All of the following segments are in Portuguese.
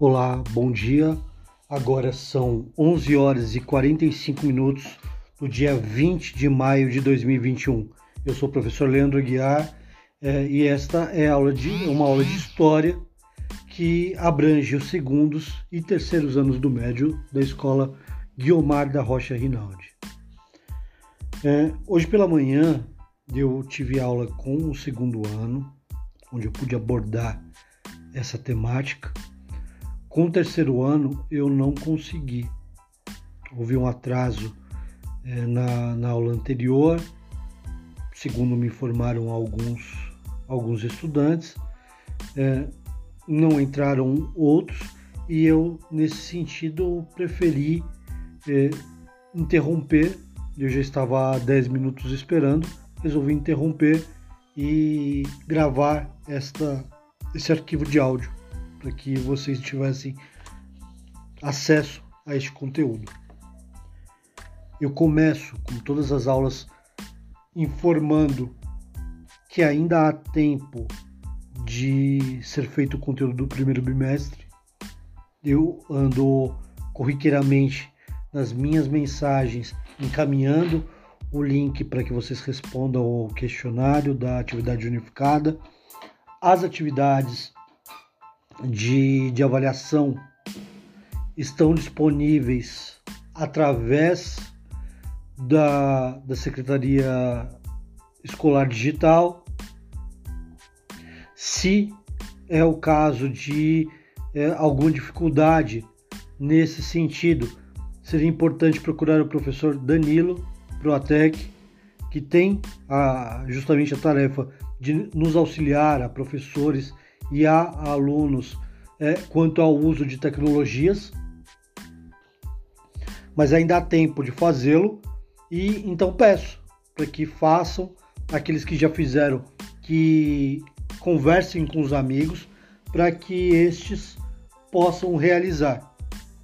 Olá, bom dia. Agora são 11 horas e 45 minutos do dia 20 de maio de 2021. Eu sou o professor Leandro Guiar é, e esta é aula de, uma aula de história que abrange os segundos e terceiros anos do médio da escola Guiomar da Rocha Rinaldi. É, hoje pela manhã eu tive aula com o segundo ano, onde eu pude abordar essa temática com o terceiro ano, eu não consegui. Houve um atraso é, na, na aula anterior, segundo me informaram alguns, alguns estudantes, é, não entraram outros e eu, nesse sentido, preferi é, interromper. Eu já estava há 10 minutos esperando, resolvi interromper e gravar esta, esse arquivo de áudio para que vocês tivessem acesso a este conteúdo. Eu começo, como todas as aulas, informando que ainda há tempo de ser feito o conteúdo do primeiro bimestre. Eu ando corriqueiramente nas minhas mensagens encaminhando o link para que vocês respondam ao questionário da atividade unificada. As atividades de, de avaliação estão disponíveis através da, da Secretaria Escolar Digital. Se é o caso de é, alguma dificuldade nesse sentido, seria importante procurar o professor Danilo Proatec, que tem a, justamente a tarefa de nos auxiliar a professores e a alunos é, quanto ao uso de tecnologias, mas ainda há tempo de fazê-lo e então peço para que façam aqueles que já fizeram que conversem com os amigos para que estes possam realizar.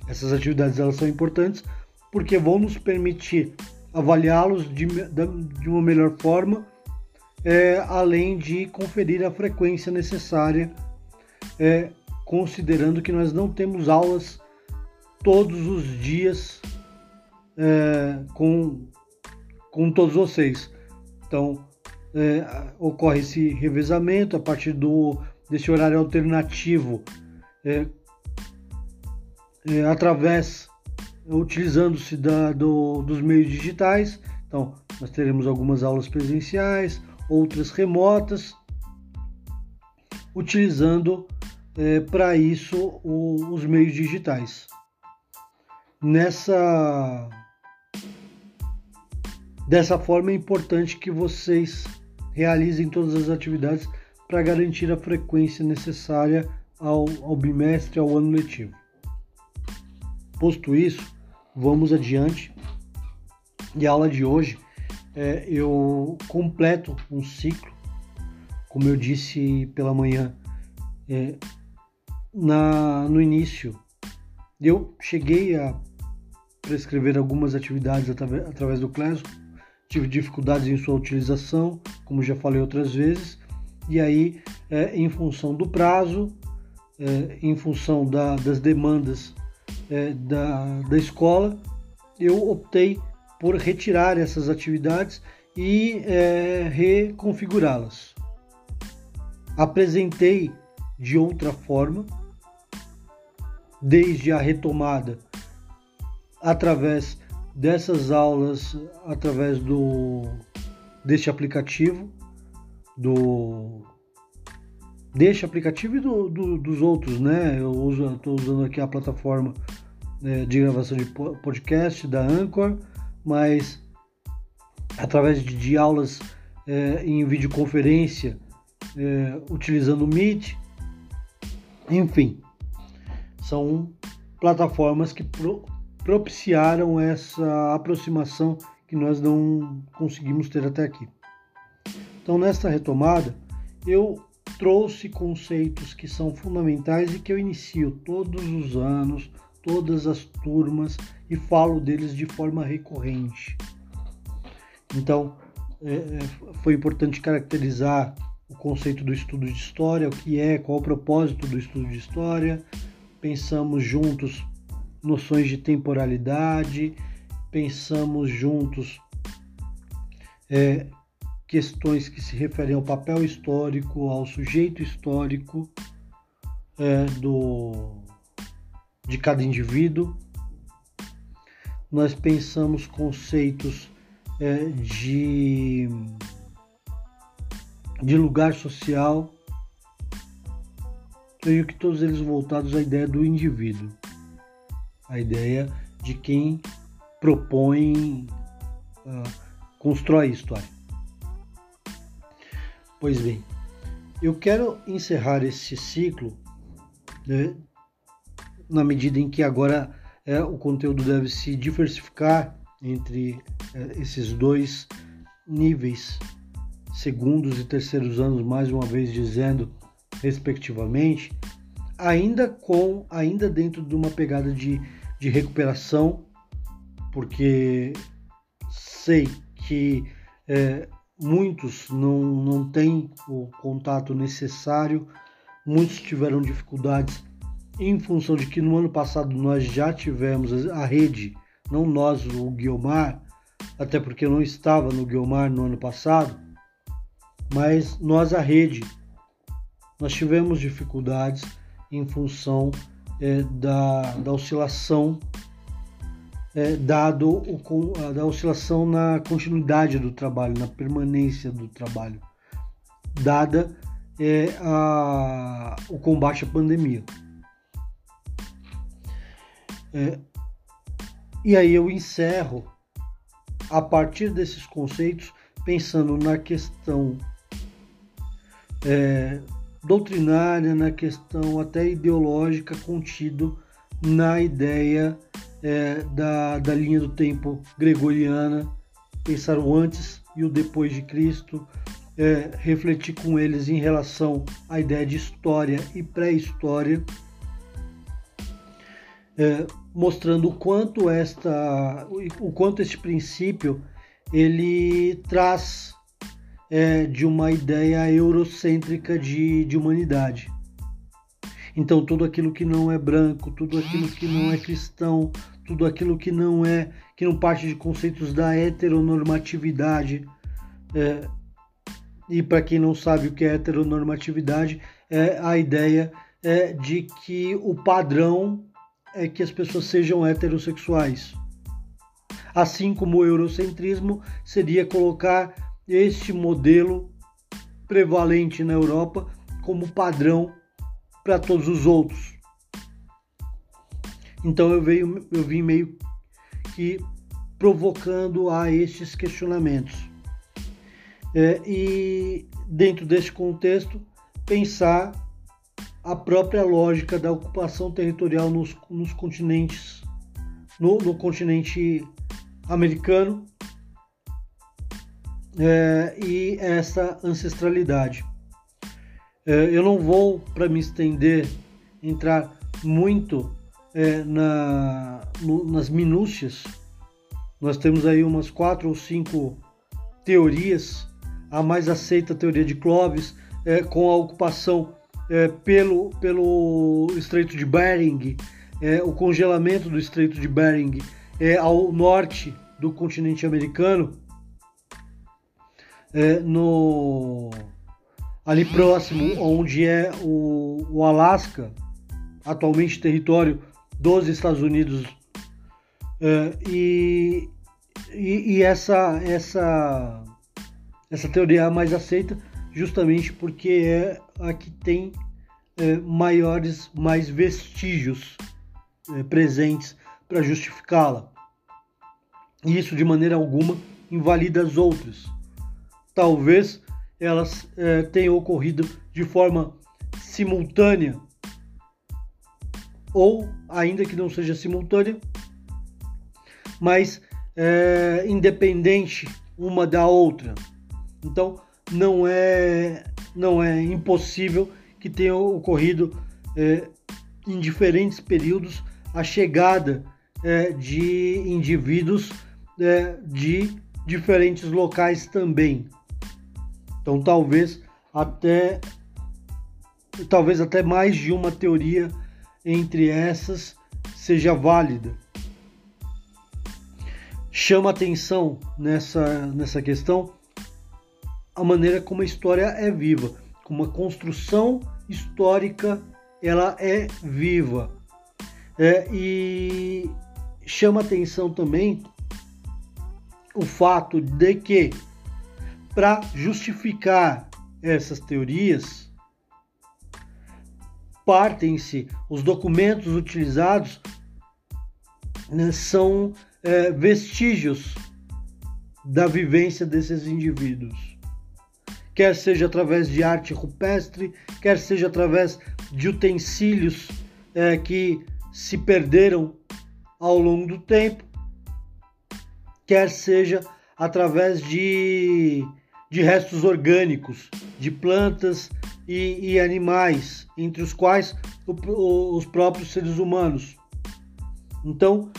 Essas atividades elas são importantes porque vão nos permitir avaliá-los de, de uma melhor forma é, além de conferir a frequência necessária, é, considerando que nós não temos aulas todos os dias é, com, com todos vocês. Então, é, ocorre esse revezamento a partir do, desse horário alternativo, é, é, através, utilizando-se do, dos meios digitais. Então, nós teremos algumas aulas presenciais, outras remotas, utilizando é, para isso o, os meios digitais. Nessa dessa forma é importante que vocês realizem todas as atividades para garantir a frequência necessária ao, ao bimestre, ao ano letivo. Posto isso, vamos adiante. E a aula de hoje é, eu completo um ciclo, como eu disse pela manhã, é, na, no início. Eu cheguei a prescrever algumas atividades através, do Classroom, tive dificuldades em sua utilização, como já falei outras vezes, e aí, é, em função do prazo, é, em função da, das demandas é, da, da escola, eu optei por retirar essas atividades e é, reconfigurá-las. Apresentei de outra forma, desde a retomada, através dessas aulas, através do deste aplicativo, do deste aplicativo e do, do, dos outros, né? Eu estou usando aqui a plataforma é, de gravação de podcast da Anchor mas através de, de aulas é, em videoconferência, é, utilizando o Meet, enfim, são plataformas que pro, propiciaram essa aproximação que nós não conseguimos ter até aqui. Então, nesta retomada, eu trouxe conceitos que são fundamentais e que eu inicio todos os anos, todas as turmas e falo deles de forma recorrente. Então, é, é, foi importante caracterizar o conceito do estudo de história, o que é, qual o propósito do estudo de história, pensamos juntos noções de temporalidade, pensamos juntos é, questões que se referem ao papel histórico, ao sujeito histórico é, do, de cada indivíduo. Nós pensamos conceitos é, de, de lugar social, creio que todos eles voltados à ideia do indivíduo, a ideia de quem propõe, uh, constrói história. Pois bem, eu quero encerrar esse ciclo né, na medida em que agora é, o conteúdo deve se diversificar entre é, esses dois níveis, segundos e terceiros anos, mais uma vez dizendo, respectivamente, ainda com ainda dentro de uma pegada de, de recuperação, porque sei que é, muitos não, não têm o contato necessário, muitos tiveram dificuldades em função de que no ano passado nós já tivemos a rede, não nós, o Guiomar, até porque eu não estava no Guiomar no ano passado, mas nós, a rede, nós tivemos dificuldades em função é, da, da oscilação é, dado o, da oscilação na continuidade do trabalho, na permanência do trabalho, dada é, a, o combate à pandemia. É, e aí eu encerro a partir desses conceitos, pensando na questão é, doutrinária, na questão até ideológica contido na ideia é, da, da linha do tempo gregoriana, pensar o antes e o depois de Cristo, é, refletir com eles em relação à ideia de história e pré-história, é, mostrando o quanto esta, o quanto este princípio ele traz é, de uma ideia eurocêntrica de, de humanidade. Então tudo aquilo que não é branco, tudo aquilo que não é cristão, tudo aquilo que não é, que não parte de conceitos da heteronormatividade. É, e para quem não sabe o que é heteronormatividade, é a ideia é, de que o padrão é que as pessoas sejam heterossexuais. Assim como o eurocentrismo seria colocar este modelo prevalente na Europa como padrão para todos os outros. Então eu, veio, eu vim meio que provocando a estes questionamentos. É, e dentro deste contexto, pensar a própria lógica da ocupação territorial nos, nos continentes, no, no, continente americano é, e essa ancestralidade. É, eu não vou, para me estender, entrar muito é, na, no, nas minúcias, nós temos aí umas quatro ou cinco teorias. A mais aceita a teoria de Clovis, é, com a ocupação é, pelo, pelo Estreito de Bering, é, o congelamento do Estreito de Bering é, ao norte do continente americano, é, no, ali próximo onde é o, o Alasca, atualmente território dos Estados Unidos. É, e, e, e, essa, essa, essa teoria é mais aceita justamente porque é a que tem é, maiores, mais vestígios é, presentes para justificá-la. E isso de maneira alguma invalida as outras. Talvez elas é, tenham ocorrido de forma simultânea ou ainda que não seja simultânea, mas é, independente uma da outra. Então não é não é impossível que tenha ocorrido é, em diferentes períodos a chegada é, de indivíduos é, de diferentes locais também. Então talvez até talvez até mais de uma teoria entre essas seja válida. Chama atenção nessa, nessa questão a maneira como a história é viva, como a construção histórica ela é viva. É, e chama atenção também o fato de que, para justificar essas teorias, partem-se os documentos utilizados né, são é, vestígios da vivência desses indivíduos. Quer seja através de arte rupestre, quer seja através de utensílios é, que se perderam ao longo do tempo, quer seja através de, de restos orgânicos, de plantas e, e animais, entre os quais o, os próprios seres humanos. Então,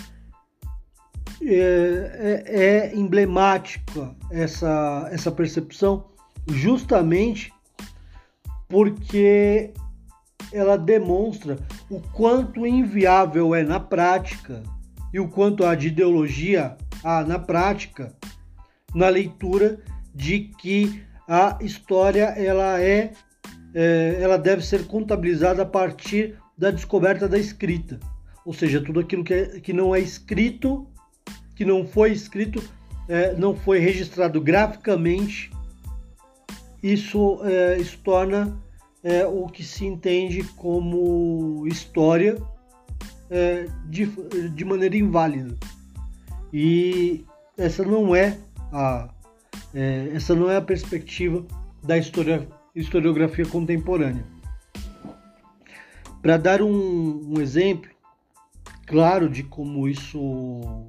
é, é, é emblemática essa, essa percepção justamente porque ela demonstra o quanto inviável é na prática e o quanto há de ideologia há na prática na leitura de que a história ela é, é ela deve ser contabilizada a partir da descoberta da escrita, ou seja, tudo aquilo que, é, que não é escrito, que não foi escrito, é, não foi registrado graficamente, isso, é, torna é, o que se entende como história é, de, de maneira inválida. E essa não é a, essa não é a perspectiva da história, historiografia contemporânea. Para dar um, um exemplo claro de como isso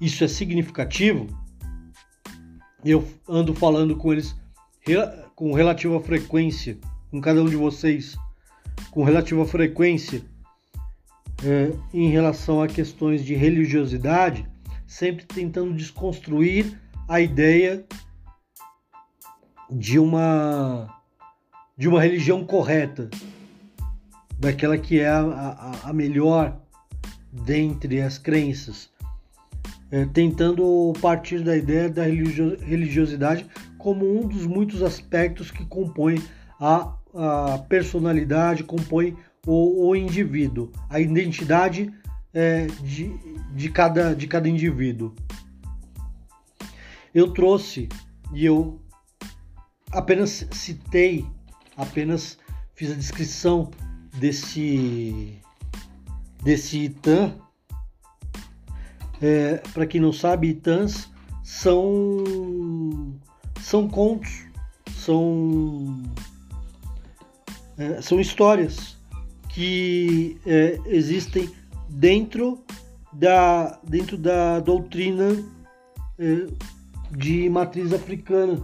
isso é significativo, eu ando falando com eles com relativa frequência, com cada um de vocês, com relativa frequência, é, em relação a questões de religiosidade, sempre tentando desconstruir a ideia de uma de uma religião correta, daquela que é a, a, a melhor dentre as crenças, é, tentando partir da ideia da religiosidade como um dos muitos aspectos que compõem a, a personalidade, compõem o, o, indivíduo, a identidade é, de, de, cada, de cada indivíduo. Eu trouxe e eu apenas citei, apenas fiz a descrição desse desse Itan. É, Para quem não sabe, Itãs são são contos, são, é, são histórias que é, existem dentro da, dentro da doutrina é, de matriz africana,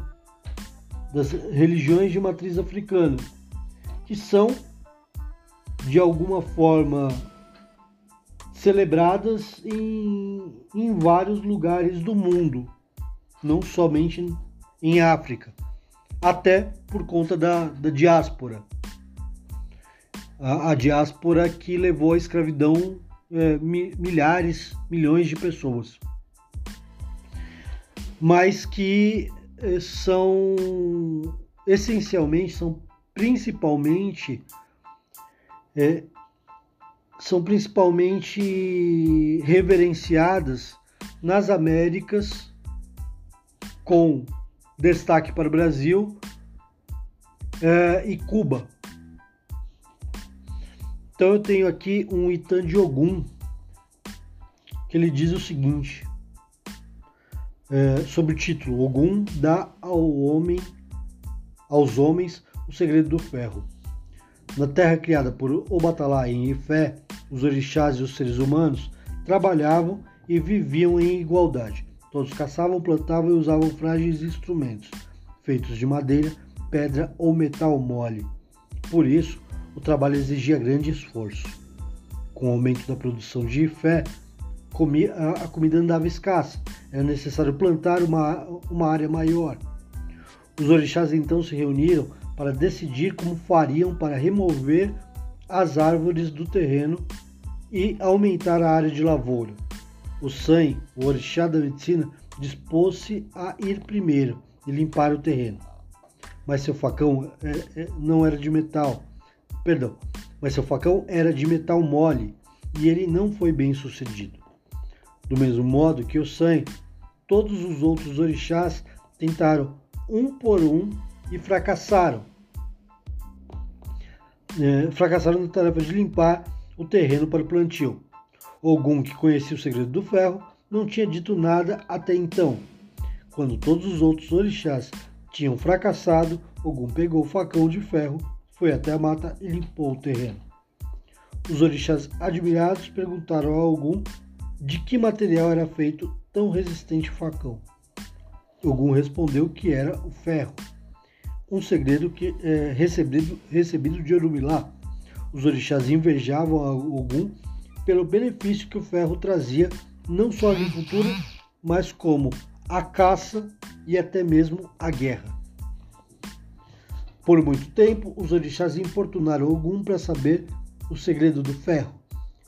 das religiões de matriz africana, que são de alguma forma celebradas em, em vários lugares do mundo, não somente em África, até por conta da, da diáspora. A, a, diáspora que levou à escravidão é, milhares, milhões de pessoas. Mas que é, são essencialmente, são principalmente é, são principalmente reverenciadas nas Américas com destaque para o Brasil é, e Cuba. Então eu tenho aqui um Itan de Ogum, que ele diz o seguinte, é, sobre o título, Ogum dá ao homem, aos homens o segredo do ferro. Na terra criada por Obatalá em Ifé, os orixás e os seres humanos trabalhavam e viviam em igualdade. Todos caçavam, plantavam e usavam frágeis instrumentos, feitos de madeira, pedra ou metal mole. Por isso, o trabalho exigia grande esforço. Com o aumento da produção de fé, a comida andava escassa. Era necessário plantar uma, uma área maior. Os orixás então se reuniram para decidir como fariam para remover as árvores do terreno e aumentar a área de lavoura. O San, o orixá da medicina, dispôs-se a ir primeiro e limpar o terreno. Mas seu facão é, é, não era de metal. Perdão, mas seu facão era de metal mole e ele não foi bem sucedido. Do mesmo modo que o San, todos os outros orixás tentaram um por um e fracassaram. É, fracassaram na tarefa de limpar o terreno para o plantio. Ogum, que conhecia o segredo do ferro, não tinha dito nada até então. Quando todos os outros orixás tinham fracassado, Ogum pegou o facão de ferro, foi até a mata e limpou o terreno. Os orixás admirados perguntaram a Ogum de que material era feito tão resistente o facão. Ogum respondeu que era o ferro, um segredo que é, recebido, recebido de Orumilá. Os orixás invejavam a Ogum pelo benefício que o ferro trazia não só à agricultura, mas como a caça e até mesmo a guerra. Por muito tempo, os orixás importunaram Ogum para saber o segredo do ferro,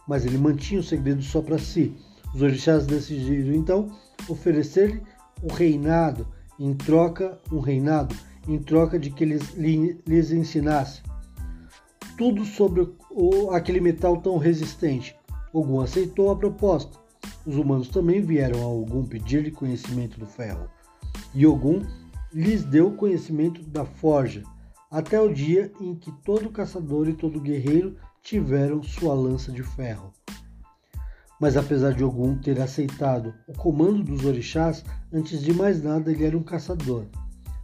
mas ele mantinha o segredo só para si. Os orixás decidiram então oferecer-lhe o reinado em troca, um reinado em troca de que eles lhes ensinasse tudo sobre o, aquele metal tão resistente. Ogum aceitou a proposta. Os humanos também vieram a Ogum pedir-lhe conhecimento do ferro. E Ogum lhes deu conhecimento da forja, até o dia em que todo caçador e todo guerreiro tiveram sua lança de ferro. Mas apesar de Ogum ter aceitado o comando dos orixás, antes de mais nada ele era um caçador.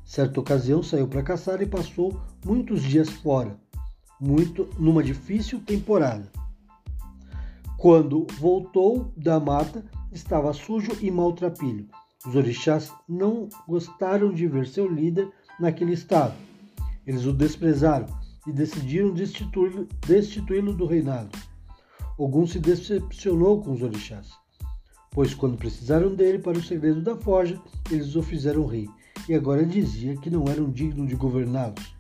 Certa ocasião saiu para caçar e passou muitos dias fora, muito numa difícil temporada. Quando voltou da mata, estava sujo e maltrapilho. Os orixás não gostaram de ver seu líder naquele estado. Eles o desprezaram e decidiram destituí-lo destituí do reinado. Ogum se decepcionou com os orixás, pois quando precisaram dele para o segredo da forja, eles o fizeram rei, e agora dizia que não eram dignos de governá-los.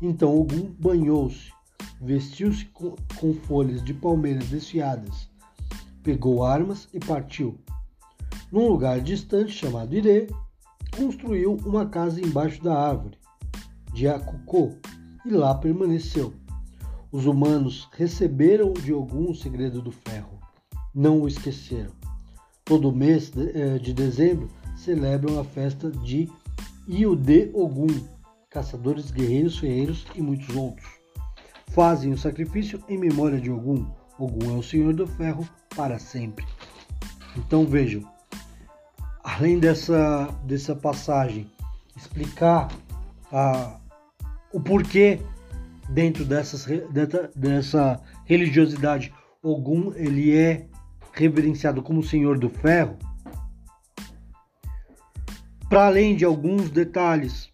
Então Ogum banhou-se, vestiu-se com, com folhas de palmeiras desfiadas, pegou armas e partiu. Num lugar distante chamado Irê, construiu uma casa embaixo da árvore de Akukô e lá permaneceu. Os humanos receberam de Ogum o segredo do ferro. Não o esqueceram. Todo mês eh, de dezembro celebram a festa de Iude Ogum, caçadores, guerreiros, ferreiros e muitos outros. Fazem o sacrifício em memória de Ogum. Ogum é o Senhor do Ferro para sempre. Então vejam, além dessa, dessa passagem explicar a, o porquê dentro dessas, dessa religiosidade, Ogum ele é reverenciado como Senhor do Ferro, para além de alguns detalhes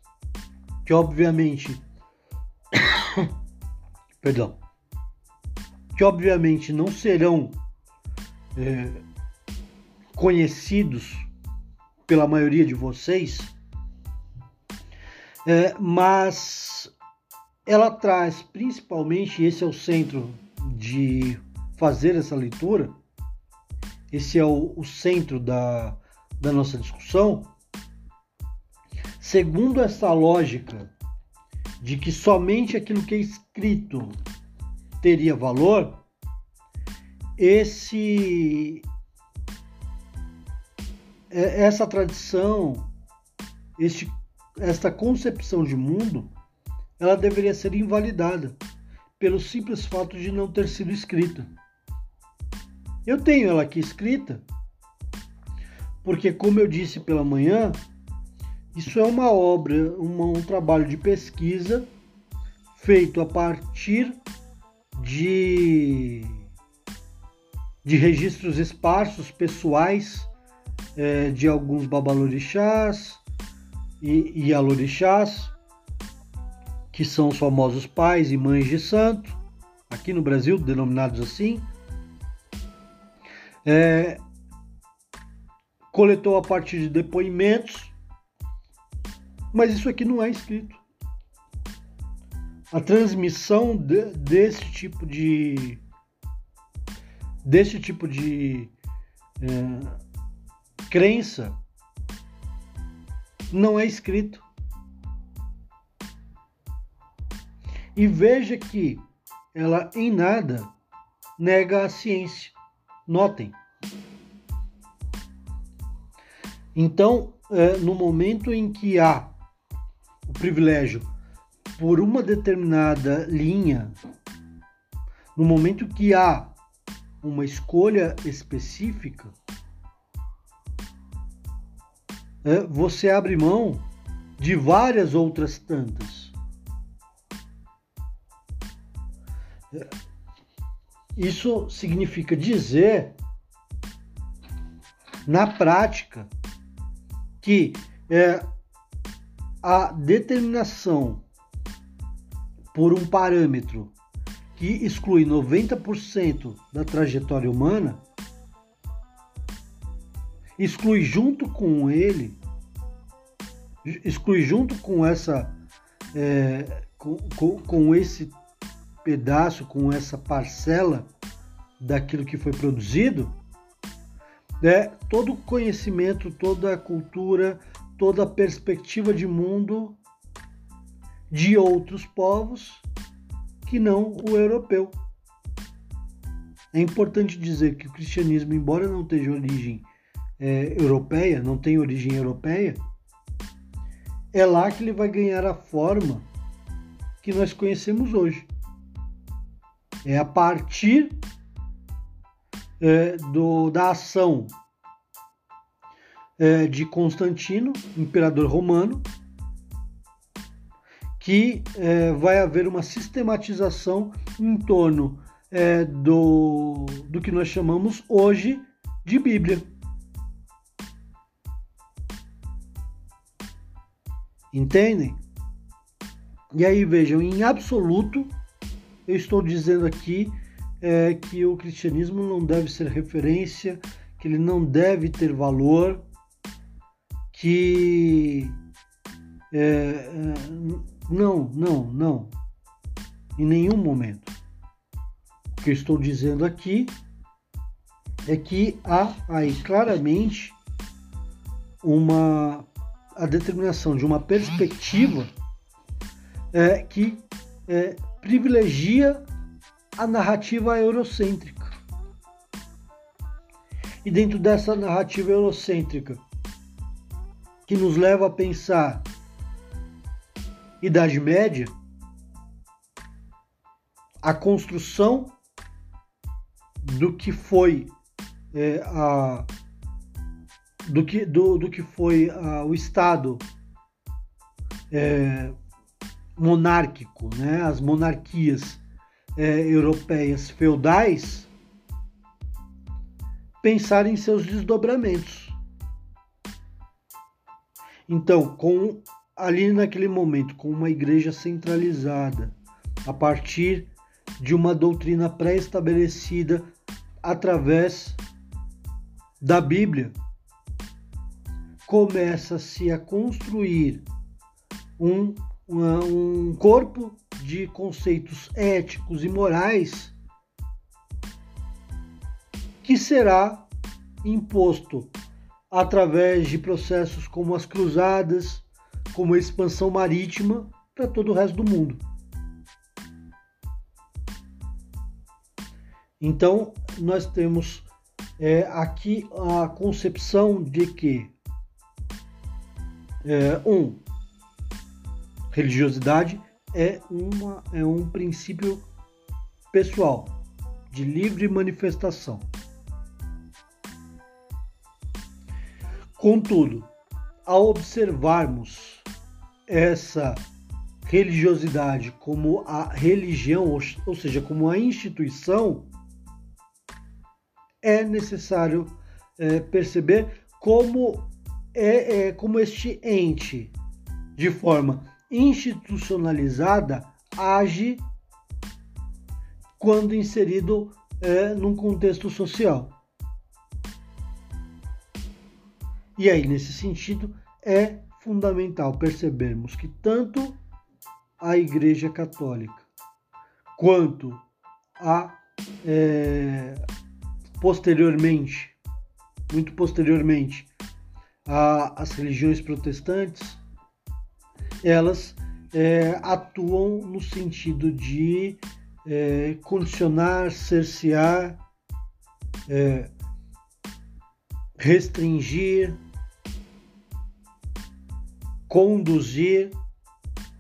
que obviamente perdão que obviamente não serão é, conhecidos pela maioria de vocês, é, mas ela traz principalmente, esse é o centro de fazer essa leitura, esse é o, o centro da, da nossa discussão. Segundo essa lógica de que somente aquilo que é escrito teria valor, esse é, essa tradição, este, esta concepção de mundo ela deveria ser invalidada pelo simples fato de não ter sido escrita. Eu tenho ela aqui escrita porque, como eu disse pela manhã, isso é uma obra, uma, um trabalho de pesquisa feito a partir de, de registros esparsos pessoais é, de alguns babalorixás e, e alorixás que são os famosos pais e mães de santo, aqui no Brasil, denominados assim. É, coletou a partir de depoimentos, mas isso aqui não é escrito. a transmissão de, desse tipo de desse tipo de é, crença não é escrito. E veja que ela em nada nega a ciência. Notem. Então, é, no momento em que há privilégio por uma determinada linha, no momento que há uma escolha específica, é, você abre mão de várias outras tantas. É, isso significa dizer, na prática, que é, a determinação por um parâmetro que exclui 90% da trajetória humana, exclui junto com ele, exclui junto com essa, é, com, com, com esse pedaço, com essa parcela daquilo que foi produzido, né, todo o conhecimento, toda a cultura, toda a perspectiva de mundo de outros povos que não o europeu. É importante dizer que o cristianismo, embora não tenha origem é, europeia, não tenha origem europeia, é lá que ele vai ganhar a forma que nós conhecemos hoje. É a partir é, do, da ação é, de Constantino, imperador romano, que é, vai haver uma sistematização em torno é, do, do que nós chamamos hoje de Bíblia. Entendem? E aí vejam, em absoluto, eu estou dizendo aqui é, que o cristianismo não deve ser referência, que ele não deve ter valor, que é, é não, não, não. Em nenhum momento. O que eu estou dizendo aqui é que há aí claramente uma a determinação de uma perspectiva é, que é, privilegia a narrativa eurocêntrica. E dentro dessa narrativa eurocêntrica, que nos leva a pensar Idade Média, a construção do que foi é, a, do que, do, do que foi a, o Estado é, monárquico, né? as monarquias é, europeias feudais, pensar em seus desdobramentos. Então, com ali naquele momento, com uma igreja centralizada, a partir de uma doutrina pré-estabelecida através da Bíblia, começa-se a construir um, um corpo de conceitos éticos e morais que será imposto através de processos como as cruzadas, como expansão marítima para todo o resto do mundo. Então, nós temos é, aqui a concepção de que, é, um, religiosidade é, uma, é um princípio pessoal, de livre manifestação. Contudo, ao observarmos essa religiosidade como a religião, ou seja, como a instituição, é necessário é, perceber como é, é, como este ente, de forma institucionalizada, age quando inserido é, num contexto social. E aí, nesse sentido, é fundamental percebermos que tanto a Igreja Católica, quanto a é, posteriormente, muito posteriormente, a, as religiões protestantes, elas é, atuam no sentido de é, condicionar, cercear, é, restringir, conduzir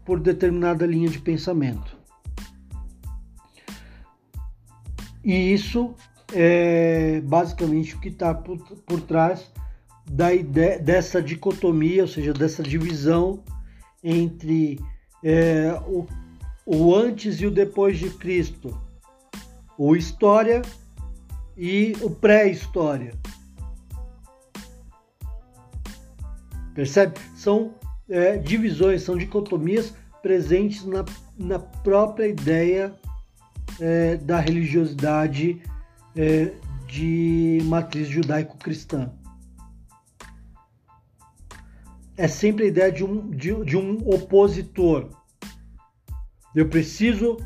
por determinada linha de pensamento. E isso é basicamente o que está por, por trás da ideia, dessa dicotomia, ou seja, dessa divisão entre é, o, o antes e o depois de Cristo, o história e o pré-história. Percebe? São é, divisões, são dicotomias presentes na, na própria ideia é, da religiosidade é, de matriz judaico-cristã. É sempre a ideia de um, de, de um opositor. Eu preciso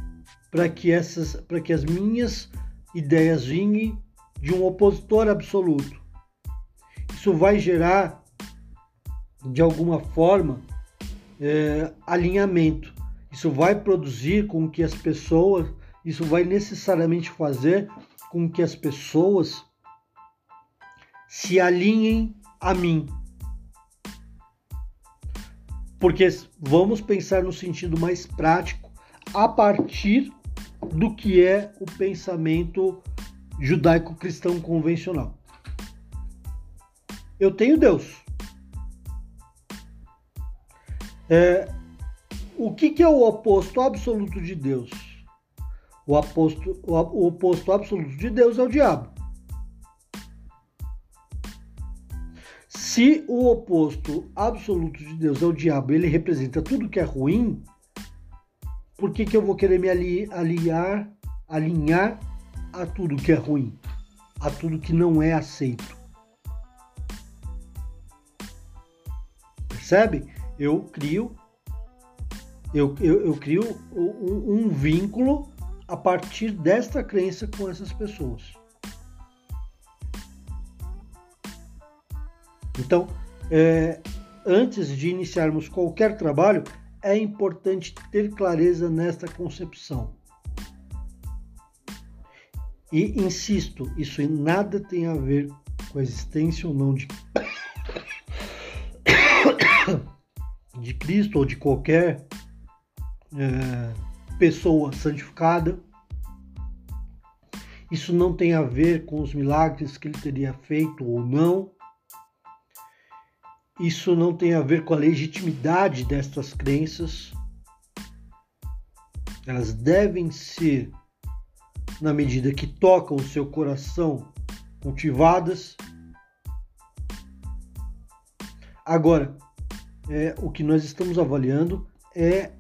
para que essas, para que as minhas ideias vinguem de um opositor absoluto. Isso vai gerar de alguma forma, é, alinhamento. Isso vai produzir com que as pessoas, isso vai necessariamente fazer com que as pessoas se alinhem a mim. Porque vamos pensar no sentido mais prático a partir do que é o pensamento judaico-cristão convencional. Eu tenho Deus. É, o que, que, é o oposto absoluto de Deus? O, oposto, o oposto absoluto de Deus é o diabo. Se o oposto absoluto de Deus é o diabo, ele representa tudo que é ruim, por que, que eu vou querer me aliar, alinhar a tudo que é ruim, a tudo que não é aceito? Percebe? Eu crio eu, eu, eu crio um, um, vínculo a partir desta crença com essas pessoas. Então, é, antes de iniciarmos qualquer trabalho, é importante ter clareza nesta concepção. E insisto, isso nada tem a ver com a existência ou não de Cristo ou de qualquer é, pessoa santificada. Isso não tem a ver com os milagres que ele teria feito ou não. Isso não tem a ver com a legitimidade destas crenças. Elas devem ser, na medida que tocam o seu coração, cultivadas. Agora, é, o que nós estamos avaliando é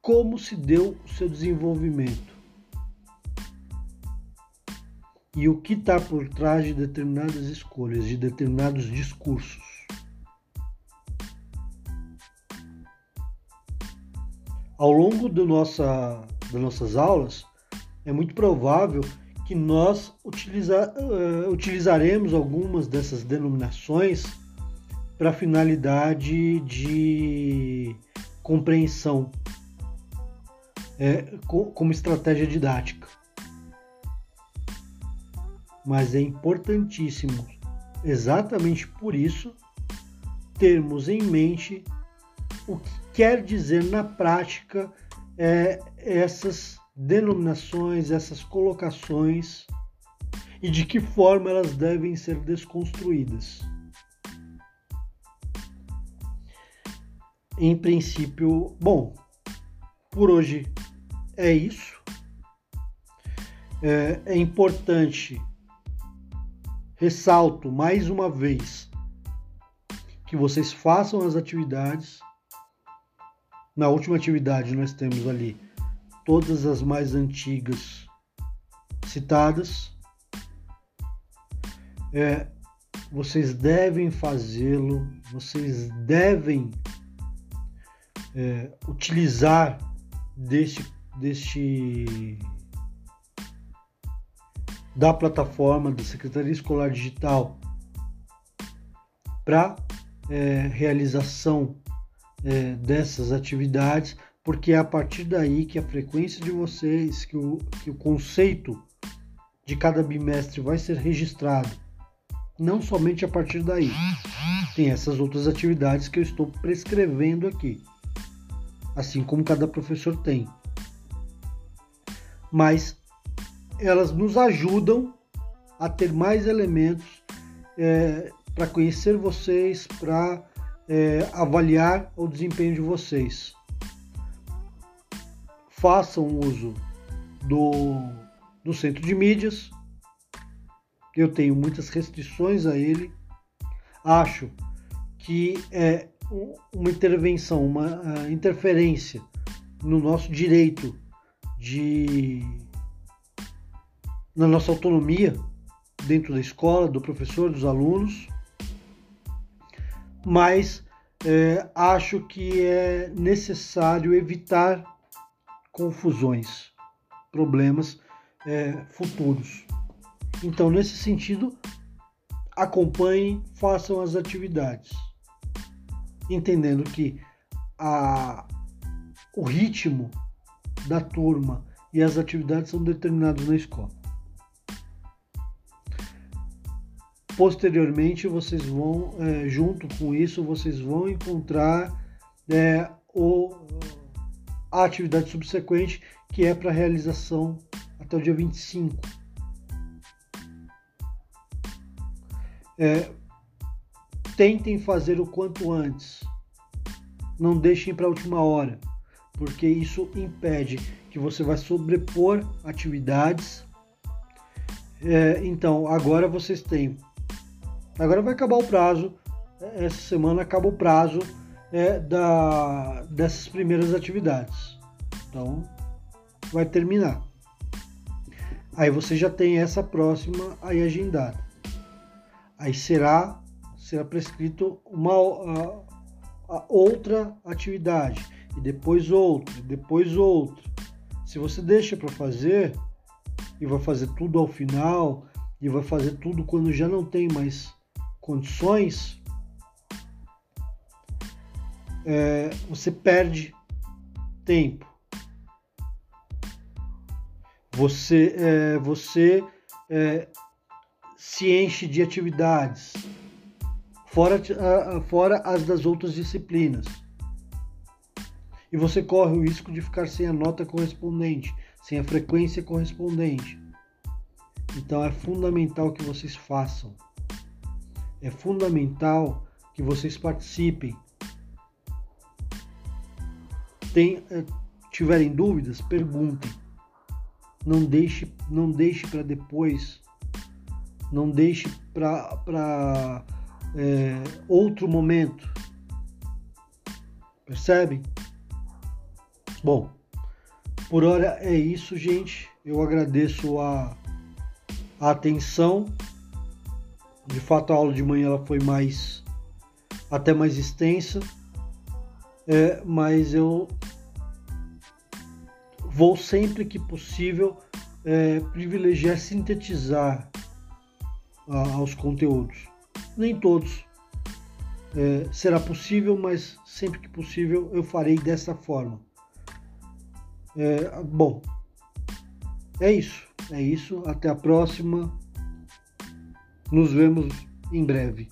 como se deu o seu desenvolvimento e o que está por trás de determinadas escolhas, de determinados discursos. Ao longo do nossa, das nossas aulas, é muito provável que nós uh, utilizaremos algumas dessas denominações para finalidade de compreensão, é, como estratégia didática. Mas é importantíssimo, exatamente por isso, termos em mente o que quer dizer na prática é, essas denominações, essas colocações e de que forma elas devem ser desconstruídas. Em princípio, bom, por hoje é isso. É, é importante, ressalto mais uma vez, que vocês façam as atividades. Na última atividade, nós temos ali todas as mais antigas citadas. É, vocês devem fazê-lo, vocês devem é, utilizar deste, deste da plataforma da Secretaria Escolar Digital para é, realização é, dessas atividades, porque é a partir daí que a frequência de vocês, que o, que o conceito de cada bimestre vai ser registrado. Não somente a partir daí. Tem essas outras atividades que eu estou prescrevendo aqui. Assim como cada professor tem. Mas elas nos ajudam a ter mais elementos é, para conhecer vocês, para é, avaliar o desempenho de vocês. Façam uso do, do centro de mídias. Eu tenho muitas restrições a ele. Acho que é uma intervenção, uma interferência no nosso direito de na nossa autonomia dentro da escola, do professor, dos alunos, mas é, acho que é necessário evitar confusões, problemas é, futuros. Então, nesse sentido, acompanhem, façam as atividades, entendendo que a, o ritmo da turma e as atividades são determinados na escola. Posteriormente, vocês vão, é, junto com isso, vocês vão encontrar é, o, a atividade subsequente, que é para realização até o dia 25. É, tentem fazer o quanto antes. Não deixem para a última hora, porque isso impede que você vai sobrepor atividades. É, então, agora vocês têm Agora vai acabar o prazo, essa semana acaba o prazo é, da, dessas primeiras atividades. Então, vai terminar. Aí você já tem essa próxima aí agendada. Aí será, será prescrito uma a, a outra atividade e depois outra, e depois outra. Se você deixa para fazer e vai fazer tudo ao final e vai fazer tudo quando já não tem mais condições, é, você perde tempo. Você, é, você é, se enche de atividades, fora, fora as das outras disciplinas. E você corre o risco de ficar sem a nota correspondente, sem a frequência correspondente. Então é fundamental que vocês façam é fundamental que vocês participem. Tem, eh, tiverem dúvidas, perguntem. Não deixe, não deixe para depois. Não deixe para é, outro momento. Percebem? Bom, por hora é isso, gente. Eu agradeço a, a atenção de fato, a aula de manhã ela foi mais até mais extensa, é, mas eu vou sempre que possível é, privilegiar sintetizar a, os conteúdos. Nem todos é, será possível, mas sempre que possível eu farei dessa forma. É, bom, é isso. É isso. Até a próxima. Nos vemos em breve.